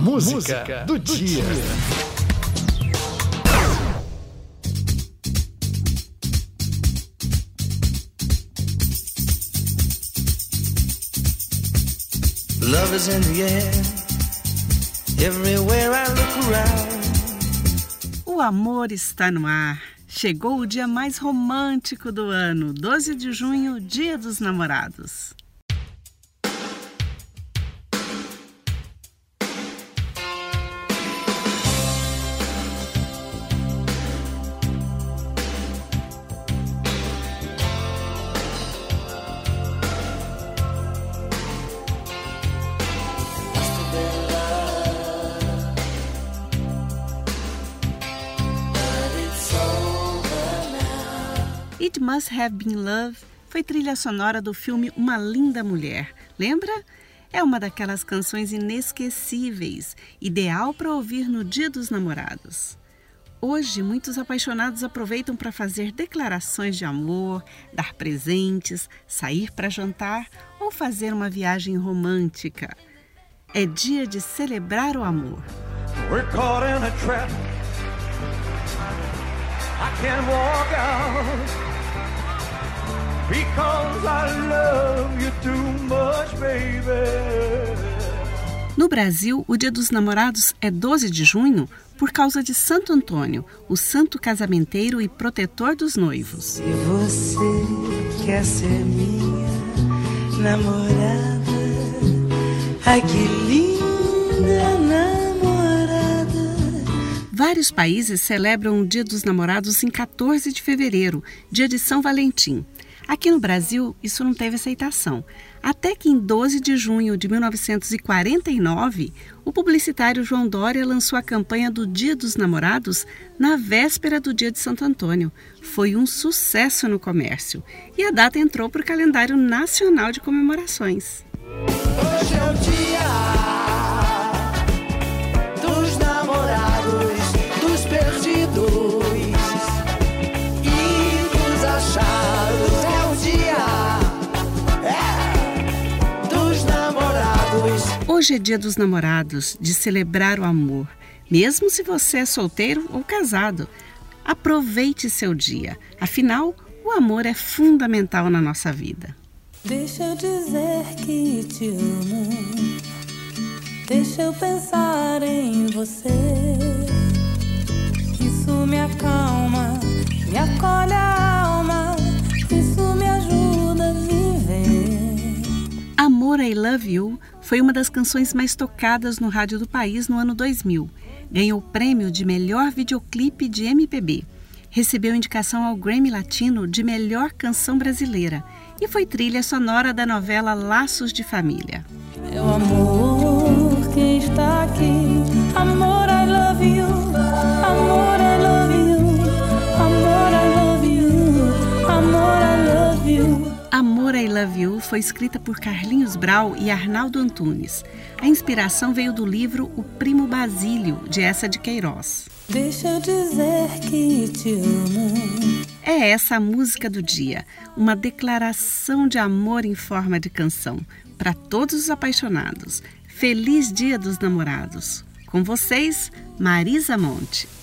Música, Música do, do, dia. dia. Love is in the air. Everywhere I look around. O amor está no ar. Chegou o dia mais romântico do ano, 12 de junho, Dia dos Namorados. It Must Have Been Love foi trilha sonora do filme Uma Linda Mulher. Lembra? É uma daquelas canções inesquecíveis, ideal para ouvir no Dia dos Namorados. Hoje, muitos apaixonados aproveitam para fazer declarações de amor, dar presentes, sair para jantar ou fazer uma viagem romântica. É dia de celebrar o amor. We're caught in a trap. I can't walk out. Because I love you too much, baby. No Brasil, o Dia dos Namorados é 12 de junho por causa de Santo Antônio, o santo casamenteiro e protetor dos noivos. Se você quer ser minha namorada, ai que linda namorada. Vários países celebram o Dia dos Namorados em 14 de fevereiro, dia de São Valentim. Aqui no Brasil, isso não teve aceitação. Até que em 12 de junho de 1949, o publicitário João Dória lançou a campanha do Dia dos Namorados na véspera do Dia de Santo Antônio. Foi um sucesso no comércio e a data entrou para o calendário nacional de comemorações. Hoje é o dia Hoje é dia dos namorados, de celebrar o amor, mesmo se você é solteiro ou casado. Aproveite seu dia, afinal, o amor é fundamental na nossa vida. Deixa eu dizer que te amo, deixa eu pensar em você. Isso me acalma, me acolhe a alma, isso me ajuda a viver. Amor, I Love You foi uma das canções mais tocadas no rádio do país no ano 2000. Ganhou o prêmio de melhor videoclipe de MPB. Recebeu indicação ao Grammy Latino de melhor canção brasileira e foi trilha sonora da novela Laços de Família. Meu amor que está aqui, You foi escrita por Carlinhos Brau e Arnaldo Antunes. A inspiração veio do livro O Primo Basílio, de Essa de Queiroz. Deixa eu dizer que te amo. É essa a música do dia, uma declaração de amor em forma de canção para todos os apaixonados. Feliz Dia dos Namorados. Com vocês, Marisa Monte.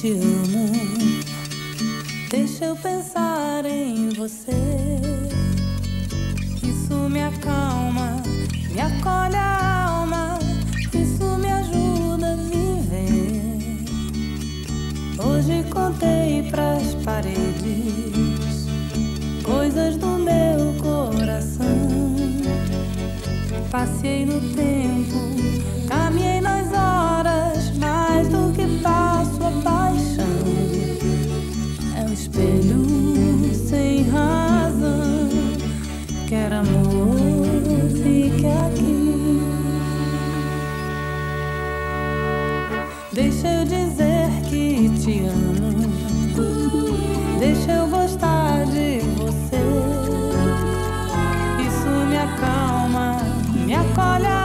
Te amo. Deixa eu pensar em você. Isso me acalma, me acolhe a alma. Isso me ajuda a viver. Hoje contei pras paredes coisas do meu coração. Passei no tempo, caminhei nas Deixa eu dizer que te amo. Deixa eu gostar de você. Isso me acalma, me quer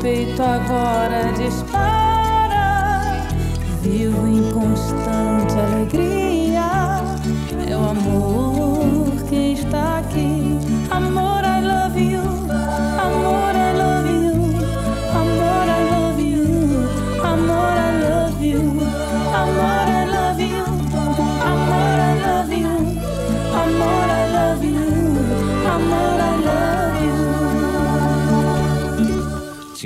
peito agora dispara, vivo em constante alegria. Meu amor que está aqui, amor, I love you, amor, I love you, amor, I love you, amor, I love you, amor, I love you, amor, I love you, amor, I love you, amor, I love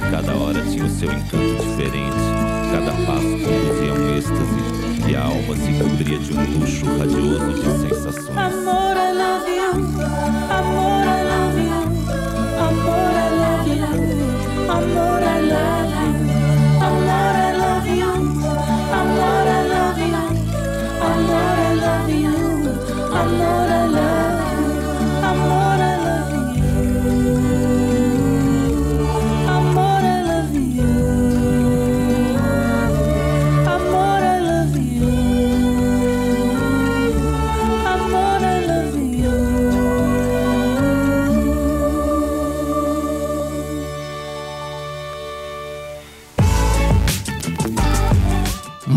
cada hora tinha o seu encanto diferente, cada passo conduzia um êxtase e a alma se cobria de um luxo radioso de sensações. Amor, I love you. Amor, I love you.